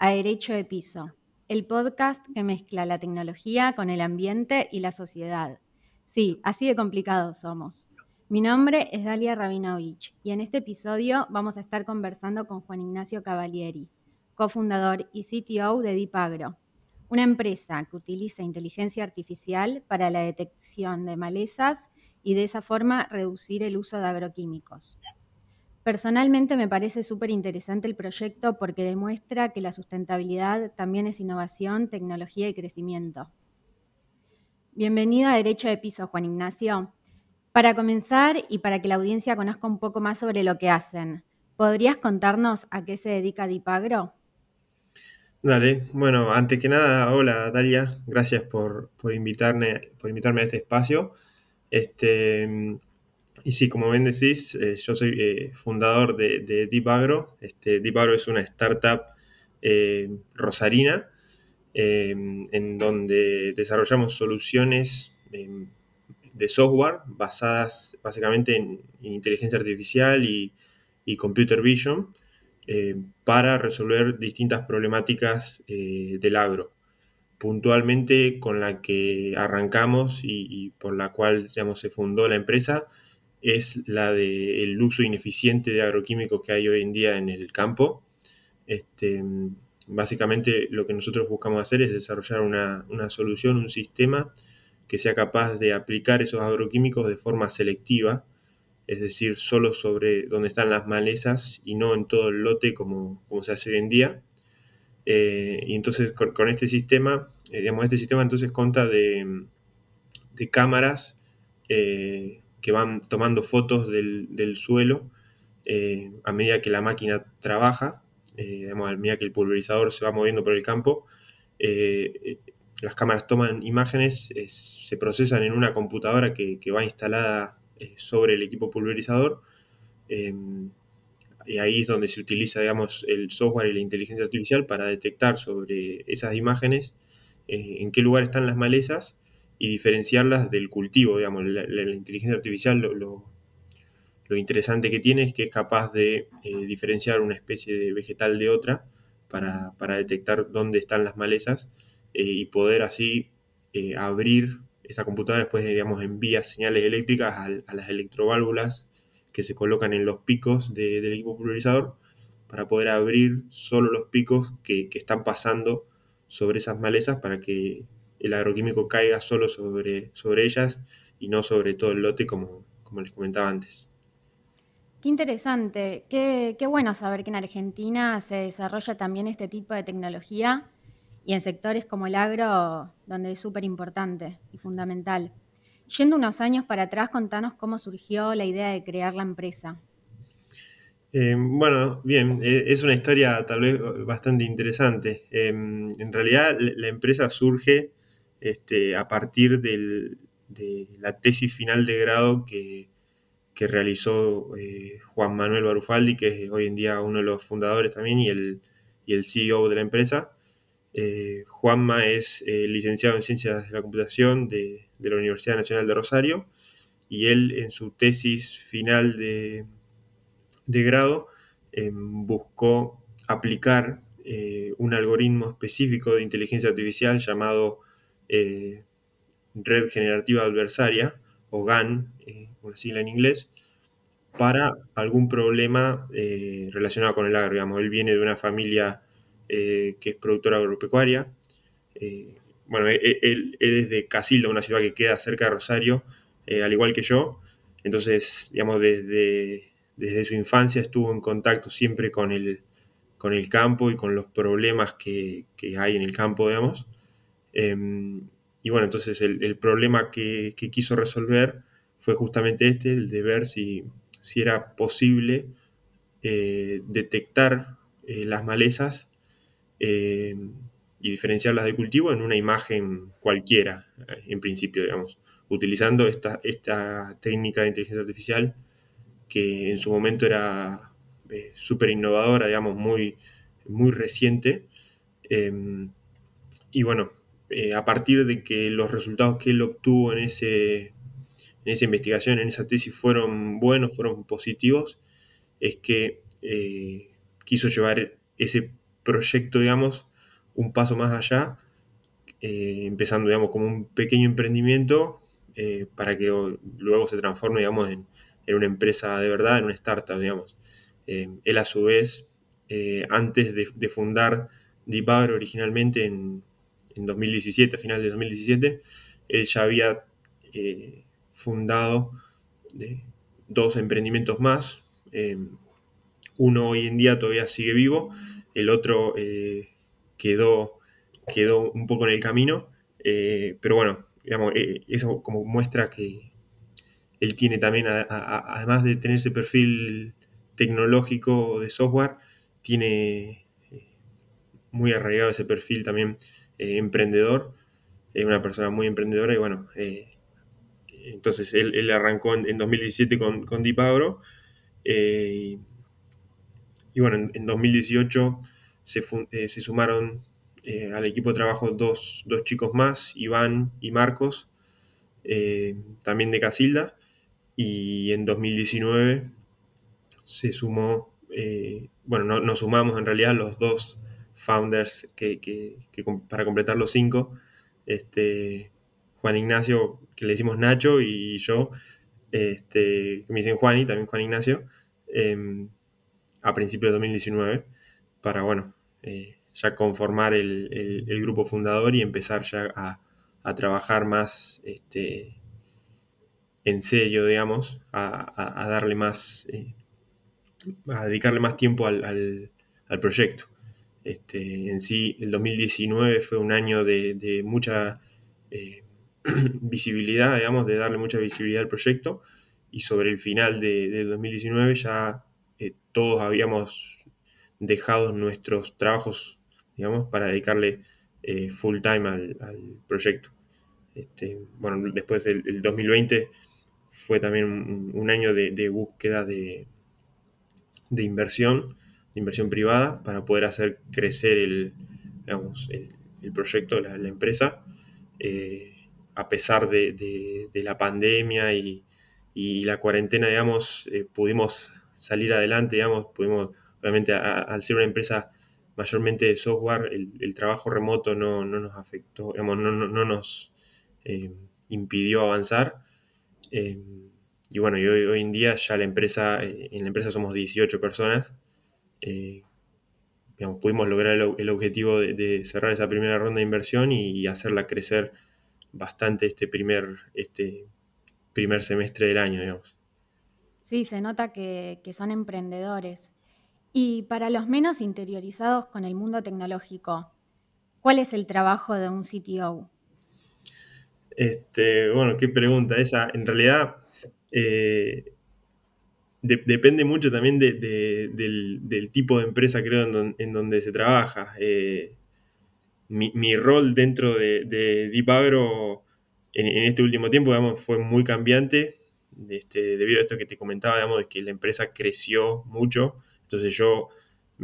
A Derecho de Piso, el podcast que mezcla la tecnología con el ambiente y la sociedad. Sí, así de complicados somos. Mi nombre es Dalia Rabinovich y en este episodio vamos a estar conversando con Juan Ignacio Cavalieri, cofundador y CTO de Dipagro, una empresa que utiliza inteligencia artificial para la detección de malezas y de esa forma reducir el uso de agroquímicos. Personalmente me parece súper interesante el proyecto porque demuestra que la sustentabilidad también es innovación, tecnología y crecimiento. Bienvenido a Derecho de Piso, Juan Ignacio. Para comenzar y para que la audiencia conozca un poco más sobre lo que hacen, ¿podrías contarnos a qué se dedica Dipagro? Dale, bueno, antes que nada, hola Dalia, gracias por, invitarme, por invitarme a este espacio. Este, y sí, como bien decís, eh, yo soy eh, fundador de, de Deep Agro. Este, Deep Agro es una startup eh, rosarina en donde desarrollamos soluciones de software basadas básicamente en, inteligencia artificial y, y computer vision para resolver distintas problemáticas del agro puntualmente con la que arrancamos y, y, por la cual digamos, se fundó la empresa es la del uso ineficiente de agroquímicos que hay hoy en día en el campo. Este, básicamente lo que nosotros buscamos hacer es desarrollar una, solución, un sistema que sea capaz de aplicar esos agroquímicos de forma selectiva, es decir, solo sobre donde están las malezas y no en todo el lote como, se hace hoy en día. Eh, y entonces con, este sistema, eh, digamos, este sistema entonces conta de, de cámaras eh, que van tomando fotos del, suelo eh, a medida que la máquina trabaja, eh, a medida que el pulverizador se va moviendo por el campo. Eh, las cámaras toman imágenes, se procesan en una computadora que, va instalada sobre el equipo pulverizador. y ahí es donde se utiliza, digamos, el software y la inteligencia artificial para detectar sobre esas imágenes en qué lugar están las malezas y diferenciarlas del cultivo, digamos. La, inteligencia artificial lo, interesante que tiene es que es capaz de eh, diferenciar una especie de vegetal de otra para, detectar dónde están las malezas eh, y poder así eh, abrir esa computadora después, digamos, envía señales eléctricas a, las electroválvulas que se colocan en los picos del equipo pulverizador para poder abrir solo los picos que, que están pasando sobre esas malezas para que el agroquímico caiga solo sobre, sobre ellas y no sobre todo el lote como, como les comentaba antes. Qué interesante, qué, qué, bueno saber que en Argentina se desarrolla también este tipo de tecnología y en sectores como el agro, donde es súper importante y fundamental. Yendo unos años para atrás, contanos cómo surgió la idea de crear la empresa. Eh, bueno, bien, eh, es una historia tal vez bastante interesante. Eh, en realidad la empresa surge este, a partir de la tesis final de grado que, realizó eh, Juan Manuel Barufaldi, que es hoy en día uno de los fundadores también y el, CEO de la empresa. Eh, Juanma es eh, licenciado en Ciencias de la Computación de, la Universidad Nacional de Rosario y él en su tesis final de, de grado buscó aplicar un algoritmo específico de inteligencia artificial llamado eh, red generativa adversaria, o GAN, eh, una sigla en inglés, para algún problema eh, relacionado con el agro. Digamos, él viene de una familia que es productora agropecuaria. bueno, e, e, él, es de Casilda, una ciudad que queda cerca de Rosario, al igual que yo. Entonces, digamos, desde, desde su infancia estuvo en contacto siempre con el, con el campo y con los problemas que, que hay en el campo, digamos. Em, y bueno, entonces el, problema que, quiso resolver fue justamente este, el de ver si, si era posible eh, detectar eh, las malezas em, y diferenciarlas de cultivo en una imagen cualquiera, eh, en principio, digamos, utilizando esta, esta técnica de inteligencia artificial que en su momento era súper innovadora, digamos, muy, muy reciente. Em, y bueno, eh, a partir de que los resultados que él obtuvo en, ese, en esa investigación, en esa tesis, fueron buenos, fueron positivos, es que eh, quiso llevar ese proyecto, digamos, un paso más allá, eh, empezando, digamos, como un pequeño emprendimiento para que luego se transforme, digamos, en, una empresa de verdad, en una startup, digamos. él a su vez, antes de, fundar Dipagro originalmente en, en 2017, a final de 2017, él ya había fundado dos emprendimientos más. uno hoy en día todavía sigue vivo, el otro eh, quedó, quedó un poco en el camino, eh, pero bueno, digamos, eh, eso como muestra que él tiene también, además de tener ese perfil tecnológico de software, tiene muy arraigado ese perfil también emprendedor, es una persona muy emprendedora y bueno, entonces él, arrancó en, 2017 con, con Deep Agro y bueno, en, 2018 eh, se, sumaron eh, al equipo de trabajo dos, chicos más, Iván y Marcos, eh, también de Casilda. Y en 2019 se sumó, bueno, nos sumamos en realidad los dos founders que, para completar los cinco, este, Juan Ignacio, que le decimos Nacho, y yo, este, que me dicen Juan y también Juan Ignacio. Em, a principios de 2019 para, bueno, eh, ya conformar el, grupo fundador y empezar ya a, trabajar más este, en serio, digamos, a, darle más, eh, a dedicarle más tiempo al, proyecto. Este, en sí, el 2019 fue un año de, mucha eh, visibilidad, digamos, de darle mucha visibilidad al proyecto y sobre el final de, de 2019 ya eh, todos habíamos dejado nuestros trabajos, digamos, para dedicarle eh, full time al, proyecto. Este, bueno, después del 2020 fue también un, año de, búsqueda de, de inversión privada, para poder hacer crecer el, digamos, el, proyecto, la, empresa, eh, a pesar de, la pandemia y, la cuarentena, digamos, pudimos salir adelante, digamos, pudimos, obviamente al ser una empresa mayormente de software, el, trabajo remoto no, nos afectó, digamos, no, nos eh, impidió avanzar. Eh, y bueno, y hoy, hoy, en día ya la empresa, eh, en la empresa somos 18 personas. Digamos, pudimos lograr el, objetivo de, cerrar esa primera ronda de inversión y, hacerla crecer bastante este primer, este primer semestre del año, digamos. Sí, se nota que, son emprendedores. Y para los menos interiorizados con el mundo tecnológico, ¿cuál es el trabajo de un CTO? Este, bueno, qué pregunta esa. En realidad, eh, depende mucho también del, tipo de empresa, creo, en, donde se trabaja. Eh, mi, rol dentro de, Deep Agro en, en, este último tiempo, digamos, fue muy cambiante. Este, debido a esto que te comentaba, digamos, de que la empresa creció mucho. Entonces yo,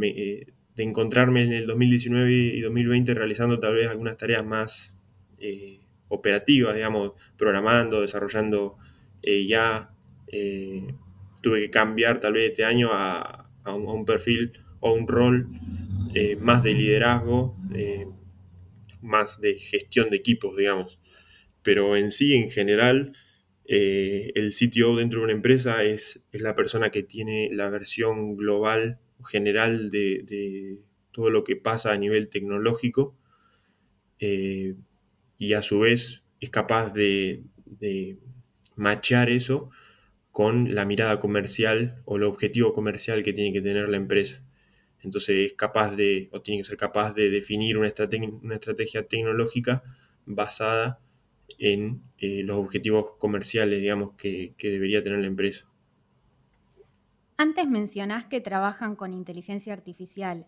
eh, de encontrarme en el 2019 y 2020 realizando tal vez algunas tareas más eh, operativas, digamos, programando, desarrollando ya, tuve que cambiar tal vez este año a, un, a un, perfil o un rol más de liderazgo, más de gestión de equipos, digamos. Pero en sí, en general, eh, el CTO dentro de una empresa es, la persona que tiene la versión global, general de, todo lo que pasa a nivel tecnológico eh, y a su vez es capaz de, de machear eso con la mirada comercial o el objetivo comercial que tiene que tener la empresa. Entonces es capaz de, o tiene que ser capaz de definir una, una estrategia tecnológica basada en eh, los objetivos comerciales, digamos, que, debería tener la empresa. Antes mencionás que trabajan con inteligencia artificial.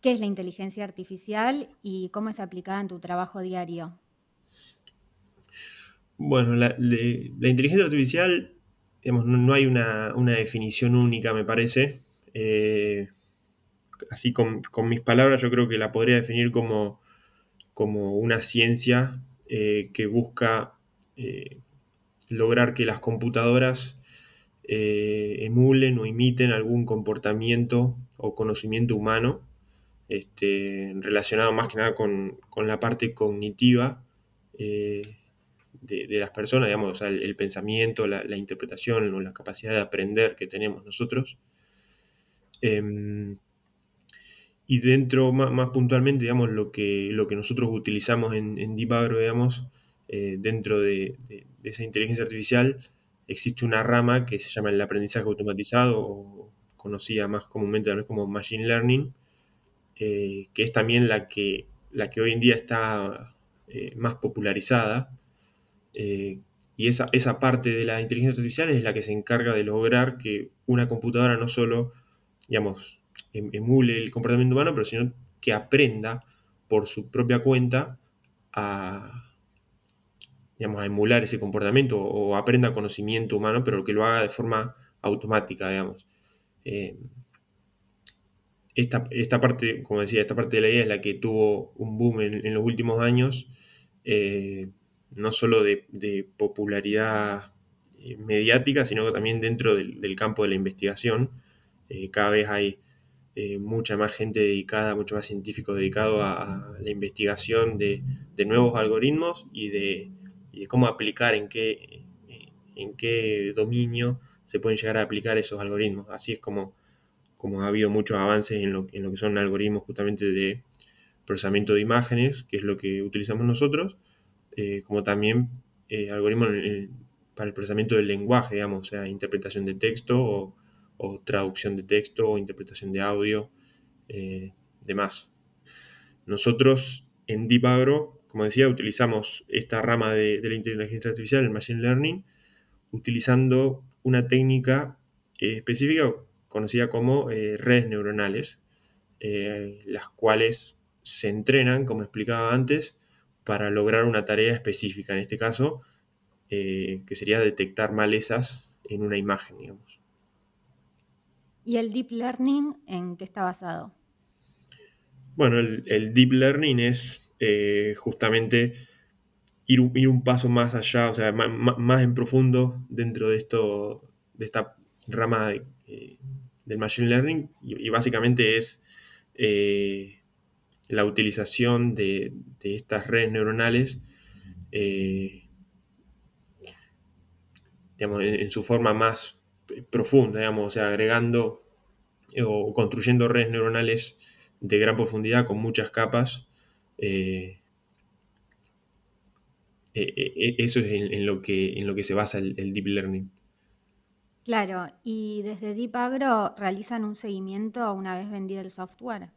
¿Qué es la inteligencia artificial y cómo es aplicada en tu trabajo diario? Bueno, la, inteligencia artificial, digamos, no, hay una, definición única, me parece. Eh, así con, mis palabras, yo creo que la podría definir como, como una ciencia eh, que busca eh, lograr que las computadoras emulen o imiten algún comportamiento o conocimiento humano este, relacionado más que nada con, la parte cognitiva de, las personas, digamos, sea, el, pensamiento, la, interpretación o la capacidad de aprender que tenemos nosotros. Em, y dentro, más, puntualmente, digamos, lo que, lo que nosotros utilizamos en, en Agro, digamos, eh, dentro de, esa inteligencia artificial, existe una rama que se llama el aprendizaje automatizado, o conocida más comúnmente como Machine Learning, eh, que es también la que, la que hoy en día está eh, más popularizada. Y esa, esa parte de la inteligencia artificial es la que se encarga de lograr que una computadora no solo, digamos, em, emule el comportamiento humano, pero sino que aprenda por su propia cuenta a, digamos, emular ese comportamiento o aprenda conocimiento humano, pero que lo haga de forma automática, digamos. Eh, esta, parte, como decía, esta parte de la idea es la que tuvo un boom en, los últimos años, eh, no solo de, popularidad eh, mediática, sino también dentro del, campo de la investigación. cada vez hay mucha más gente dedicada, mucho más científicos dedicados a, la investigación de, nuevos algoritmos y de, cómo aplicar, en qué, en qué dominio se pueden llegar a aplicar esos algoritmos. Así es como, como ha habido muchos avances en lo que son algoritmos justamente de procesamiento de imágenes, que es lo que utilizamos nosotros, eh, como también eh, algoritmos para el procesamiento del lenguaje, digamos, o sea, interpretación de texto o, traducción de texto o interpretación de audio, eh, demás. Nosotros en DeepAgro como decía, utilizamos esta rama de, la inteligencia artificial, el Machine Learning, utilizando una técnica eh, específica conocida como eh, redes neuronales, eh, las cuales se entrenan, como explicaba antes, para lograr una tarea específica, en este caso, que sería detectar malezas en una imagen, digamos. ¿Y el Deep Learning en qué está basado? Bueno, el Deep Learning es eh, justamente ir, ir, un paso más allá, o sea, más, en profundo dentro de esto, de esta rama eh, del Machine Learning, y, básicamente es eh, la utilización de, estas redes neuronales en, su forma más profunda, digamos, o sea, agregando o construyendo redes neuronales de gran profundidad con muchas capas eh, eh, eh, eso es en, lo que, en lo que se basa el, Deep Learning. Claro, y desde Deep Agro realizan un seguimiento una vez vendido el software.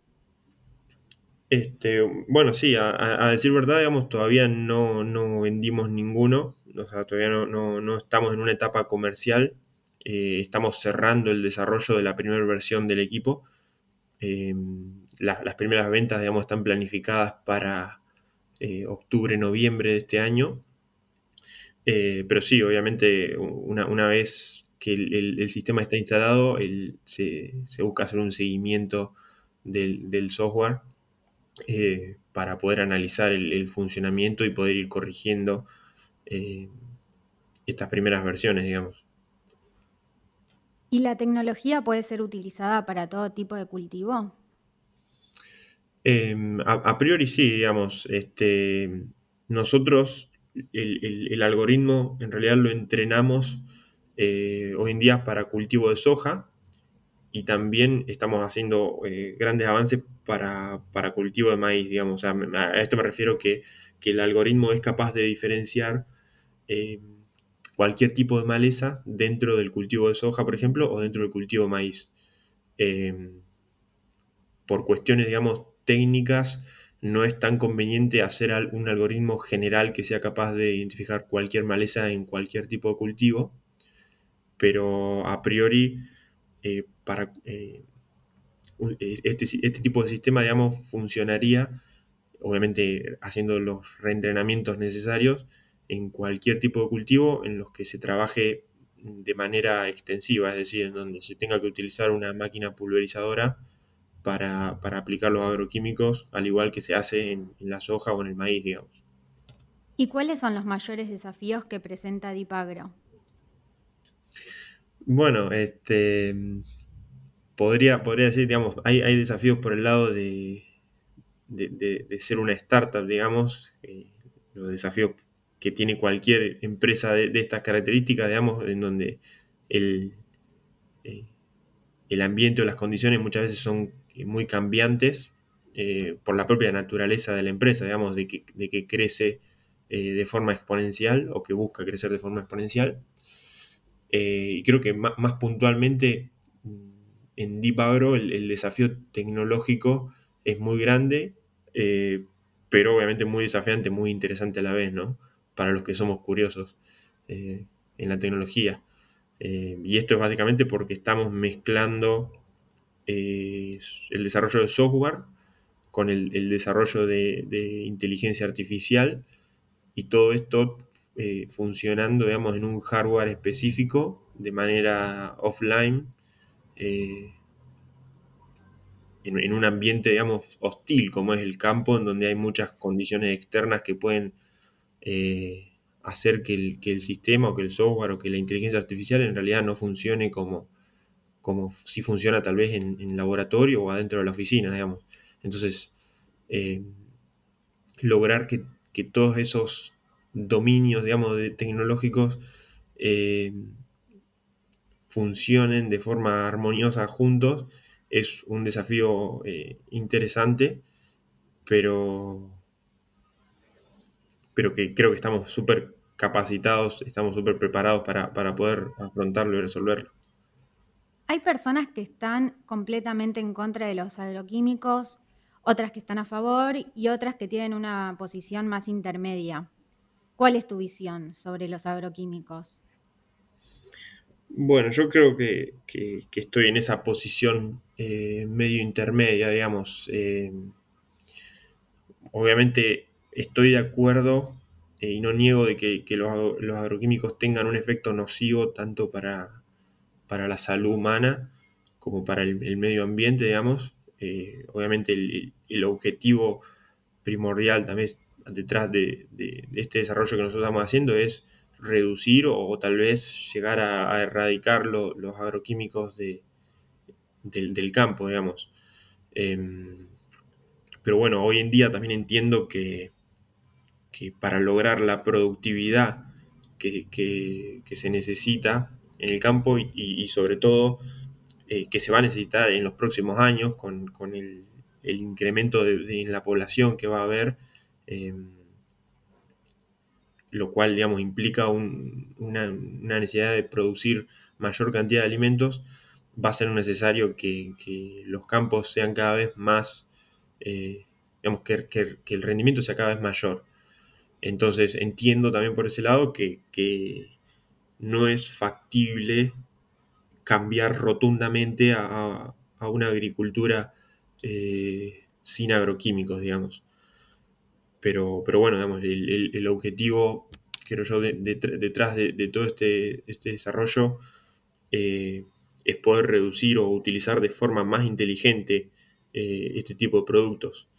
Este, bueno, sí, a, decir verdad, digamos, todavía no, vendimos ninguno, o sea, todavía no, estamos en una etapa comercial, estamos cerrando el desarrollo de la primera versión del equipo. Las primeras ventas, digamos, están planificadas para eh, octubre, noviembre de este año. Eh, pero sí, obviamente, una, vez que el, sistema está instalado, se, busca hacer un seguimiento del, software eh, para poder analizar el, funcionamiento y poder ir corrigiendo estas primeras versiones, digamos. ¿Y la tecnología puede ser utilizada para todo tipo de cultivo? Em, a, priori sí, digamos. Este, nosotros el, algoritmo en realidad lo entrenamos eh, hoy en día para cultivo de soja y también estamos haciendo eh, grandes avances para, cultivo de maíz, digamos. a esto me refiero que, que el algoritmo es capaz de diferenciar em, cualquier tipo de maleza dentro del cultivo de soja, por ejemplo, o dentro del cultivo de maíz. Em, por cuestiones, digamos, técnicas, no es tan conveniente hacer un algoritmo general que sea capaz de identificar cualquier maleza en cualquier tipo de cultivo, pero a priori, eh, para eh, eh, este, este, tipo de sistema, digamos, funcionaría, obviamente haciendo los reentrenamientos necesarios en cualquier tipo de cultivo en los que se trabaje de manera extensiva, es decir, en donde se tenga que utilizar una máquina pulverizadora para, aplicar los agroquímicos, al igual que se hace en, la soja o en el maíz, digamos. ¿Y cuáles son los mayores desafíos que presenta Dipagro? Bueno, este, podría, podría decir, digamos, hay, hay desafíos por el lado de, de, ser una startup, digamos, eh, los desafíos que tiene cualquier empresa de, estas características, digamos, en donde el, eh, el ambiente o las condiciones muchas veces son muy cambiantes eh, por la propia naturaleza de la empresa, digamos, de que, de que crece de forma exponencial o que busca crecer de forma exponencial. y creo que más, puntualmente en Deep Agro el desafío tecnológico es muy grande, eh, pero obviamente muy desafiante, muy interesante a la vez, ¿no? Para los que somos curiosos eh, en la tecnología. Eh, y esto es básicamente porque estamos mezclando el desarrollo de software con el, desarrollo de, inteligencia artificial y todo esto funcionando, digamos, en un hardware específico de manera offline en, un ambiente, digamos, hostil, como es el campo, en donde hay muchas condiciones externas que pueden eh, hacer que el, sistema o que el software o que la inteligencia artificial en realidad no funcione como, como si funciona tal vez en, laboratorio o adentro de la oficina, digamos. Entonces, eh, lograr que, todos esos dominios, digamos, tecnológicos eh, funcionen de forma armoniosa juntos es un desafío eh, interesante, pero, pero que creo que estamos súper capacitados, estamos súper preparados para, poder afrontarlo y resolverlo. Hay personas que están completamente en contra de los agroquímicos, otras que están a favor y otras que tienen una posición más intermedia. ¿Cuál es tu visión sobre los agroquímicos? Bueno, yo creo que, estoy en esa posición eh, medio intermedia, digamos. Eh, obviamente estoy de acuerdo eh, y no niego de que, los, agroquímicos tengan un efecto nocivo tanto para, para la salud humana como para el, medio ambiente, digamos. obviamente el, objetivo primordial también detrás de, de este desarrollo que nosotros estamos haciendo es reducir o, tal vez llegar a, erradicar los agroquímicos de, del, campo, digamos. Em, pero bueno, hoy en día también entiendo que, que para lograr la productividad que, se necesita en el campo y, sobre todo eh, que se va a necesitar en los próximos años con, el, incremento de, en la población que va a haber, em, lo cual, digamos, implica una, necesidad de producir mayor cantidad de alimentos, va a ser necesario que, los campos sean cada vez más, eh, digamos, que, el rendimiento sea cada vez mayor. Entonces entiendo también por ese lado que, no es factible cambiar rotundamente a, una agricultura eh, sin agroquímicos, digamos. Pero, pero bueno, digamos, el, objetivo, creo yo, detrás de, todo este, este desarrollo eh, es poder reducir o utilizar de forma más inteligente eh, este tipo de productos.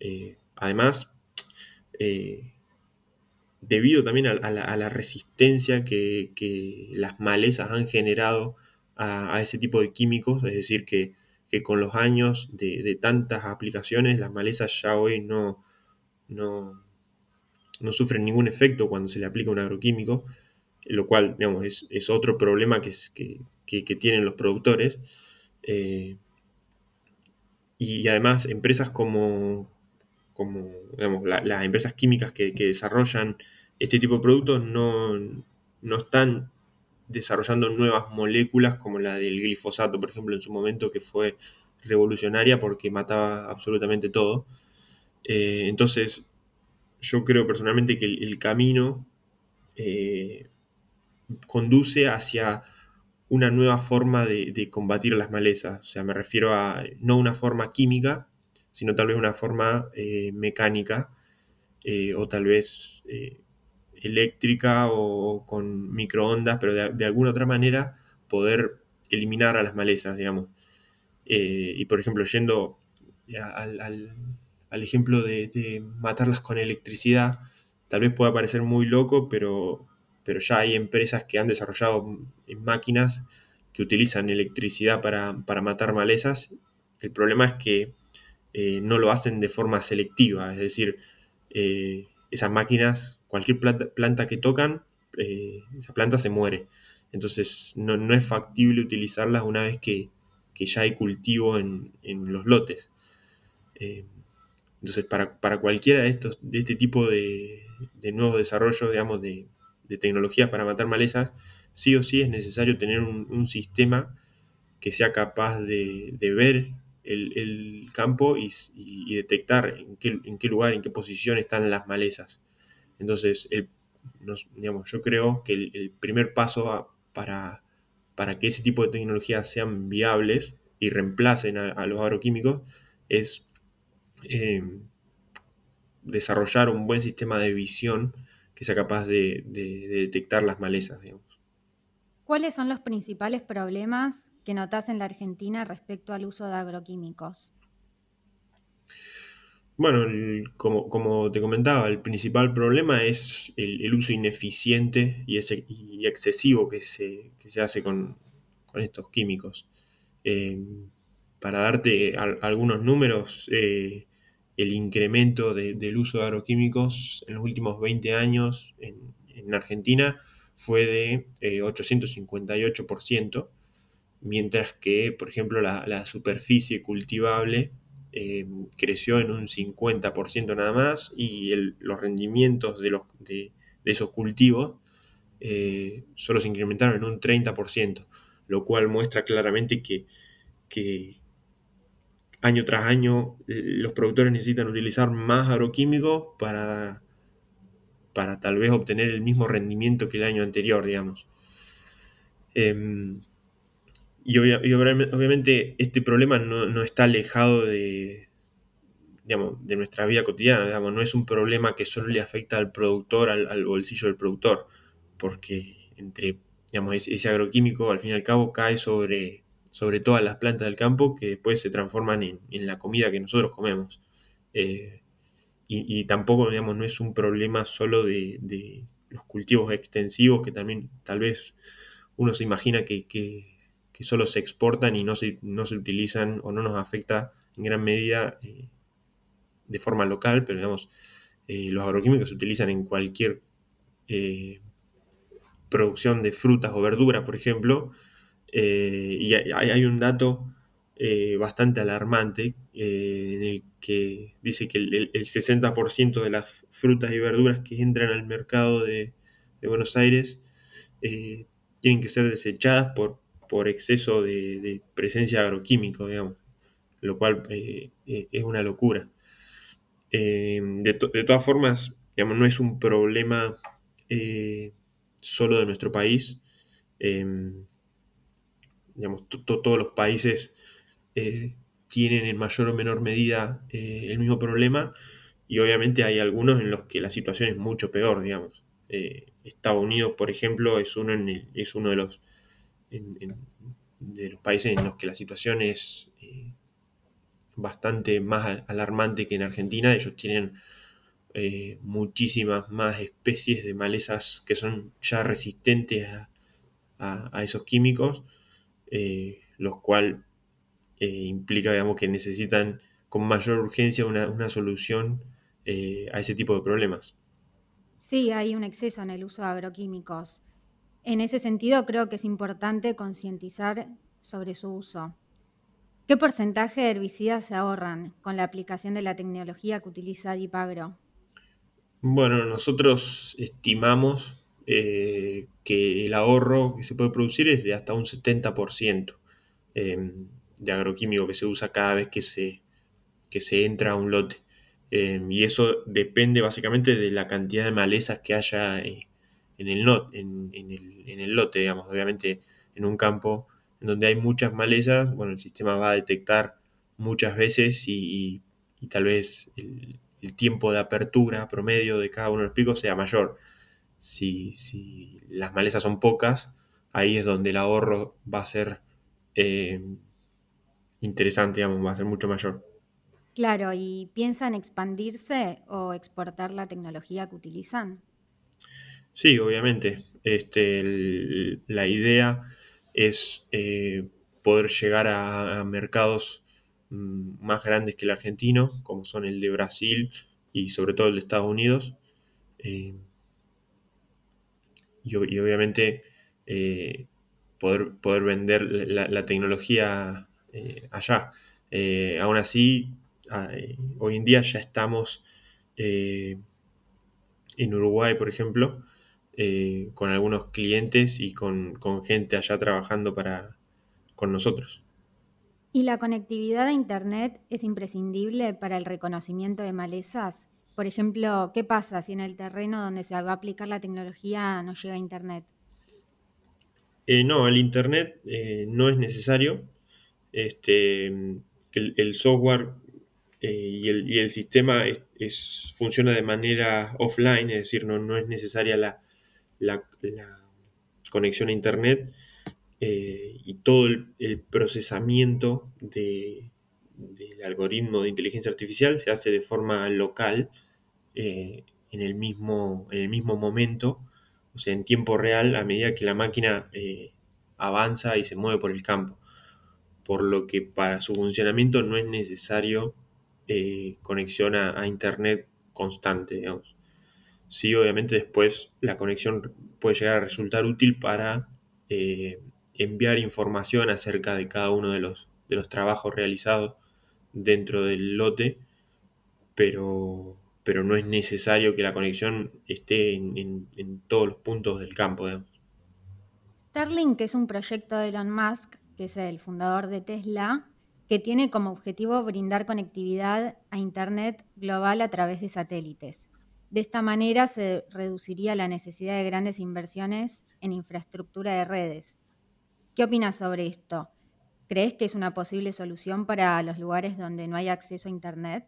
Eh, además, debido también a, la, resistencia que, las malezas han generado a, ese tipo de químicos, es decir, que, con los años de, tantas aplicaciones, las malezas ya hoy no, no, no sufren ningún efecto cuando se le aplica un agroquímico, lo cual es, otro problema que, que, tienen los productores. Eh, y, además empresas como, las empresas químicas que, desarrollan este tipo de productos no, no están desarrollando nuevas moléculas como la del glifosato, por ejemplo, en su momento, que fue revolucionaria porque mataba absolutamente todo. Eh, entonces, yo creo personalmente que el, camino eh, conduce hacia una nueva forma de, combatir las malezas. O sea, me refiero a no una forma química, sino tal vez una forma eh, mecánica o tal vez eléctrica o con microondas, pero de, alguna otra manera poder eliminar a las malezas, digamos. y por ejemplo, yendo al, al ejemplo de, matarlas con electricidad, tal vez pueda parecer muy loco, pero, pero ya hay empresas que han desarrollado máquinas que utilizan electricidad para, matar malezas. El problema es que eh, no lo hacen de forma selectiva, es decir, eh, esas máquinas, cualquier planta, que tocan, eh, esa planta se muere. Entonces no, es factible utilizarlas una vez que, ya hay cultivo en, los lotes. Entonces, para, cualquiera de, estos, de este tipo de, nuevos desarrollos, digamos, de, de tecnologías para matar malezas, sí o sí es necesario tener un, sistema que sea capaz de, ver el, campo y, detectar en qué, lugar, en qué posición están las malezas. Entonces, digamos, yo creo que el, primer paso para, para, que ese tipo de tecnologías sean viables y reemplacen a, los agroquímicos es eh, desarrollar un buen sistema de visión que sea capaz de, detectar las malezas. ¿Cuáles son los principales problemas que notas en la Argentina respecto al uso de agroquímicos? Bueno, como, te comentaba, el principal problema es el, uso ineficiente y, excesivo que se, hace con, estos químicos. Eh, para darte algunos números, eh, el incremento del uso de agroquímicos en los últimos 20 años en, en Argentina fue de 858%, eh, mientras que, por ejemplo, la, superficie cultivable eh, creció en un 50% nada más y los rendimientos de, los, de, esos cultivos eh, solo se incrementaron en un 30%, lo cual muestra claramente que año tras año los productores necesitan utilizar más agroquímicos para para tal vez obtener el mismo rendimiento que el año anterior, digamos. Em, y, obviamente este problema no, está alejado de, digamos, de nuestra vida cotidiana, digamos, no es un problema que solo le afecta al productor, al, bolsillo del productor, porque entre, digamos, ese, agroquímico al fin y al cabo cae sobre, sobre todas las plantas del campo que después se transforman en, la comida que nosotros comemos. Eh, y, tampoco, digamos, no es un problema solo de, los cultivos extensivos, que también tal vez uno se imagina que, solo se exportan y no se, no se utilizan o no nos afecta en gran medida eh, de forma local, pero digamos, eh, los agroquímicos se utilizan en cualquier producción de frutas o verduras, por ejemplo, y hay, un dato bastante alarmante en el que dice que el, 60% de las frutas y verduras que entran al mercado de, Buenos Aires eh, tienen que ser desechadas por, por exceso de, presencia agroquímica, digamos, lo cual eh, eh, es una locura. De, todas formas, digamos, no es un problema solo de nuestro país. Digamos, todos los países tienen en mayor o menor medida eh, el mismo problema y obviamente hay algunos en los que la situación es mucho peor, digamos. Eh, Estados Unidos, por ejemplo, es uno, es uno de, los, de los países en los que la situación es eh, bastante más alarmante que en Argentina. Ellos tienen muchísimas más especies de malezas que son ya resistentes a, esos químicos, los cuales implica digamos, que necesitan con mayor urgencia una, solución eh, a ese tipo de problemas. Sí, hay un exceso en el uso de agroquímicos. En ese sentido, creo que es importante concientizar sobre su uso. ¿Qué porcentaje de herbicidas se ahorran con la aplicación de la tecnología que utiliza Dipagro? Bueno, nosotros estimamos eh, que el ahorro que se puede producir es de hasta un 70% de agroquímico que se usa cada vez que se, se entra a un lote. Em, y eso depende básicamente de la cantidad de malezas que haya eh, en, el en, el, lote, digamos. Obviamente en un campo en donde hay muchas malezas, bueno, el sistema va a detectar muchas veces y, tal vez el, tiempo de apertura promedio de cada uno de los picos sea mayor. Si, si las malezas son pocas, ahí es donde el ahorro va a ser em, interesante, digamos, va a ser mucho mayor. Claro, ¿y piensan expandirse o exportar la tecnología que utilizan? Sí, obviamente. Este, la idea es poder llegar a, mercados mm, más grandes que el argentino, como son el de Brasil y sobre todo el de Estados Unidos. Y, obviamente poder, poder vender la, tecnología allá. aún así, hoy en día ya estamos en Uruguay, por ejemplo, eh, con algunos clientes y con, gente allá trabajando para, con nosotros. ¿Y la conectividad a Internet es imprescindible para el reconocimiento de malezas? Por ejemplo, ¿qué pasa si en el terreno donde se va a aplicar la tecnología no llega Internet? Eh, no, el Internet eh, no es necesario. Este, el software eh, y, el, sistema es, funciona de manera offline, es decir, no, es necesaria la, conexión a Internet y todo el, procesamiento del algoritmo de inteligencia artificial se hace de forma local eh, en, el mismo, en el mismo momento, o sea, en tiempo real, a medida que la máquina avanza y se mueve por el campo. Por lo que para su funcionamiento no es necesario eh, conexión a, Internet constante, digamos. Sí, obviamente después la conexión puede llegar a resultar útil para eh, enviar información acerca de cada uno de los, de los trabajos realizados dentro del lote, pero, pero no es necesario que la conexión esté en, todos los puntos del campo. Digamos. Starlink es un proyecto de Elon Musk, que es el fundador de Tesla, que tiene como objetivo brindar conectividad a Internet global a través de satélites. De esta manera se reduciría la necesidad de grandes inversiones en infraestructura de redes. ¿Qué opinas sobre esto? ¿Crees que es una posible solución para los lugares donde no hay acceso a Internet?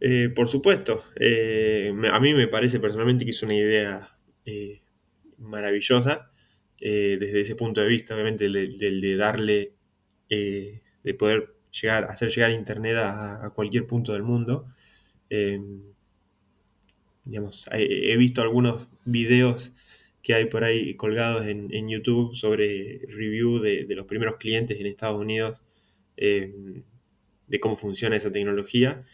Eh, por supuesto. Eh, a mí me parece personalmente que es una idea eh, maravillosa desde ese punto de vista, obviamente, el de darle de poder llegar, hacer llegar Internet a, cualquier punto del mundo. Em, digamos, he, visto algunos videos que hay por ahí colgados en, YouTube sobre review de, los primeros clientes en Estados Unidos em, de cómo funciona esa tecnología.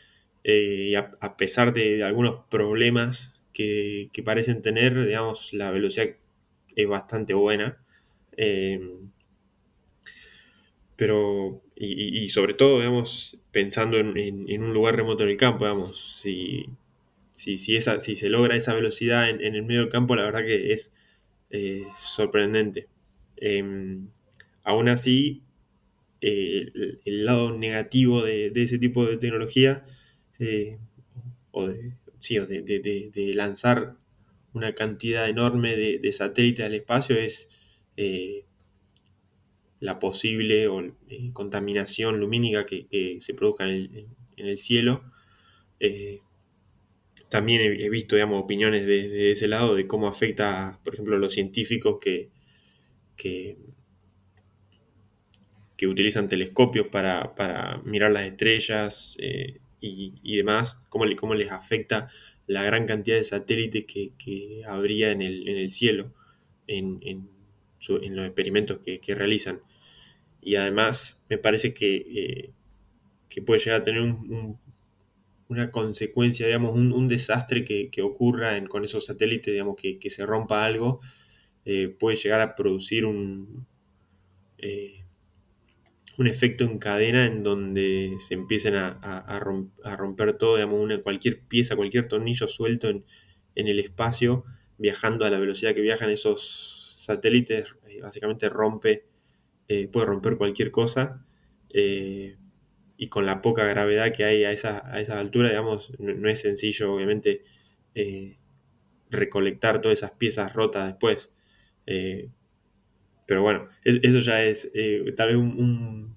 Eh, a, pesar de, algunos problemas que, parecen tener, digamos, la velocidad es bastante buena. Em, pero, y, sobre todo, digamos, pensando en, un lugar remoto en el campo, digamos, si, si, si, esa, si se logra esa velocidad en, el medio del campo, la verdad que es eh, sorprendente. Em, aún así, eh, el, lado negativo de, ese tipo de tecnología, eh, o, de, sí, de, de, lanzar una cantidad enorme de, satélites al espacio, es la posible eh, contaminación lumínica que, se produzca en el, cielo. Eh, también he, visto digamos, opiniones de, ese lado de cómo afecta, por ejemplo, a los científicos que, que, utilizan telescopios para, mirar las estrellas eh, y, demás, cómo, cómo, les afecta la gran cantidad de satélites que, habría en el, cielo en, los experimentos que, realizan. Y además me parece que, eh, puede llegar a tener una consecuencia, digamos, un, desastre que, ocurra con esos satélites, digamos, que, se rompa algo, eh, puede llegar a producir un, eh, un efecto en cadena en donde se empiecen a, romper todo, digamos, una, cualquier pieza, cualquier tornillo suelto en, en, el espacio, viajando a la velocidad que viajan esos satélites, básicamente rompe eh, puede romper cualquier cosa eh, y con la poca gravedad que hay a esa, a esa altura, digamos, no, es sencillo, obviamente, eh, recolectar todas esas piezas rotas después. Pero bueno, eso ya es tal vez un,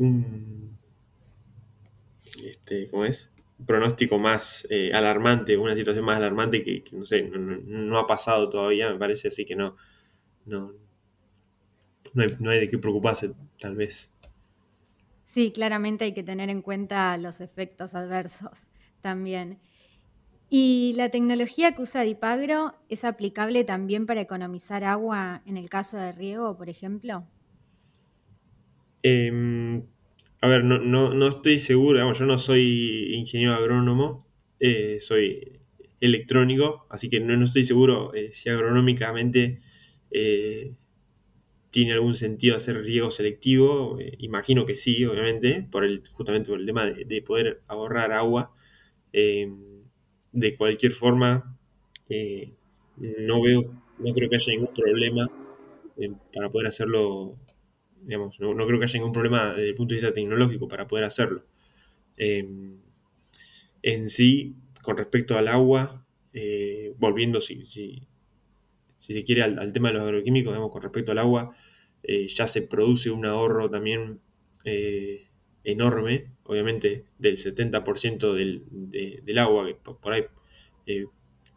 un, este, ¿cómo es? pronóstico más alarmante, una situación más alarmante que, no sé, no, ha pasado todavía, me parece, así que no, no, no hay, de qué preocuparse, tal vez. Sí, claramente hay que tener en cuenta los efectos adversos también. ¿Y la tecnología que usa Dipagro es aplicable también para economizar agua en el caso de riego, por ejemplo? Em, a ver, no, no, no estoy seguro, yo no soy ingeniero agrónomo, eh, soy electrónico, así que no, no estoy seguro eh, si agronómicamente eh, tiene algún sentido hacer riego selectivo. imagino que sí, obviamente, por el, justamente por el tema de, poder ahorrar agua. De cualquier forma, no veo, no creo que haya ningún problema para poder hacerlo Digamos, no, creo que haya ningún problema desde el punto de vista tecnológico para poder hacerlo. Em, en sí, con respecto al agua, eh, volviendo, si, si, se quiere, al, tema de los agroquímicos, digamos, con respecto al agua, eh, ya se produce un ahorro también eh, enorme, obviamente del 70% del, del, agua, que por ahí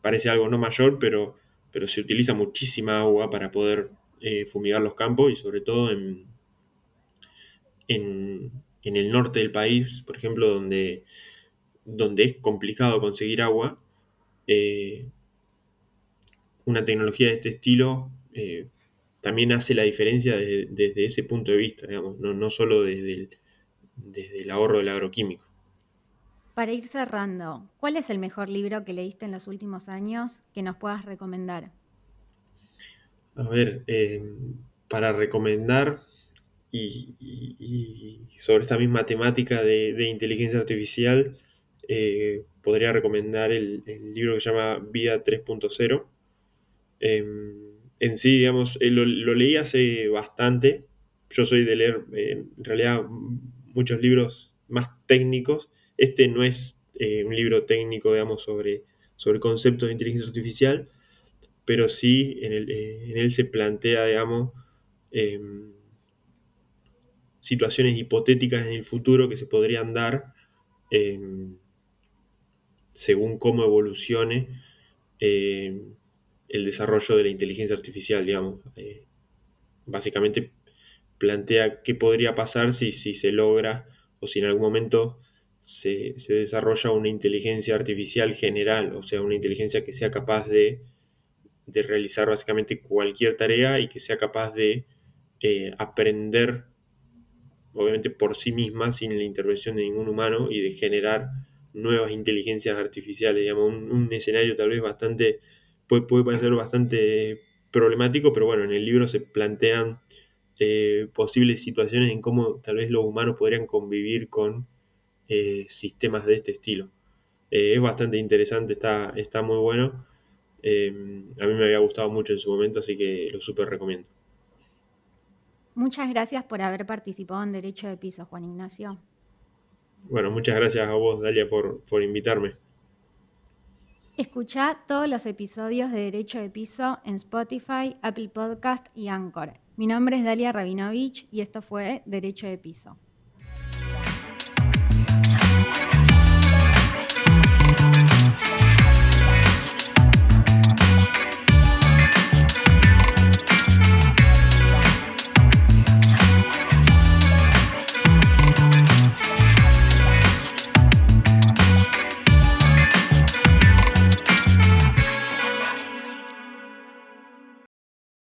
parece algo no mayor, pero, pero se utiliza muchísima agua para poder fumigar los campos y sobre todo en, en, el norte del país, por ejemplo, donde, donde es complicado conseguir agua, eh, una tecnología de este estilo eh, también hace la diferencia desde, ese punto de vista, digamos, no, no solo desde el, desde el ahorro del agroquímico. Para ir cerrando, ¿cuál es el mejor libro que leíste en los últimos años que nos puedas recomendar? A ver, eh, para recomendar, y, sobre esta misma temática de, inteligencia artificial, eh, podría recomendar el, libro que se llama Vida 3.0. Em, en sí, digamos, eh, lo, leí hace bastante. Yo soy de leer, eh, en realidad, muchos libros más técnicos. Este no es un libro técnico, digamos, sobre, sobre conceptos de inteligencia artificial, pero sí en, en él se plantea, digamos, em, situaciones hipotéticas en el futuro que se podrían dar según cómo evolucione eh, el desarrollo de la inteligencia artificial, digamos. Eh, básicamente plantea qué podría pasar si, si, se logra o si en algún momento se, desarrolla una inteligencia artificial general, o sea, una inteligencia que sea capaz de, realizar básicamente cualquier tarea y que sea capaz de eh, aprender obviamente por sí misma, sin la intervención de ningún humano, y de generar nuevas inteligencias artificiales, digamos, un, escenario tal vez bastante, puede, puede, parecer bastante problemático, pero bueno, en el libro se plantean eh, posibles situaciones en cómo tal vez los humanos podrían convivir con eh, sistemas de este estilo. Eh, es bastante interesante, está, está muy bueno. a mí me había gustado mucho en su momento, así que lo súper recomiendo. Muchas gracias por haber participado en Derecho de Piso, Juan Ignacio. Bueno, muchas gracias a vos, Dalia, por, por invitarme. Escucha todos los episodios de Derecho de Piso en Spotify, Apple Podcast y Anchor. Mi nombre es Dalia Rabinovich y esto fue Derecho de Piso.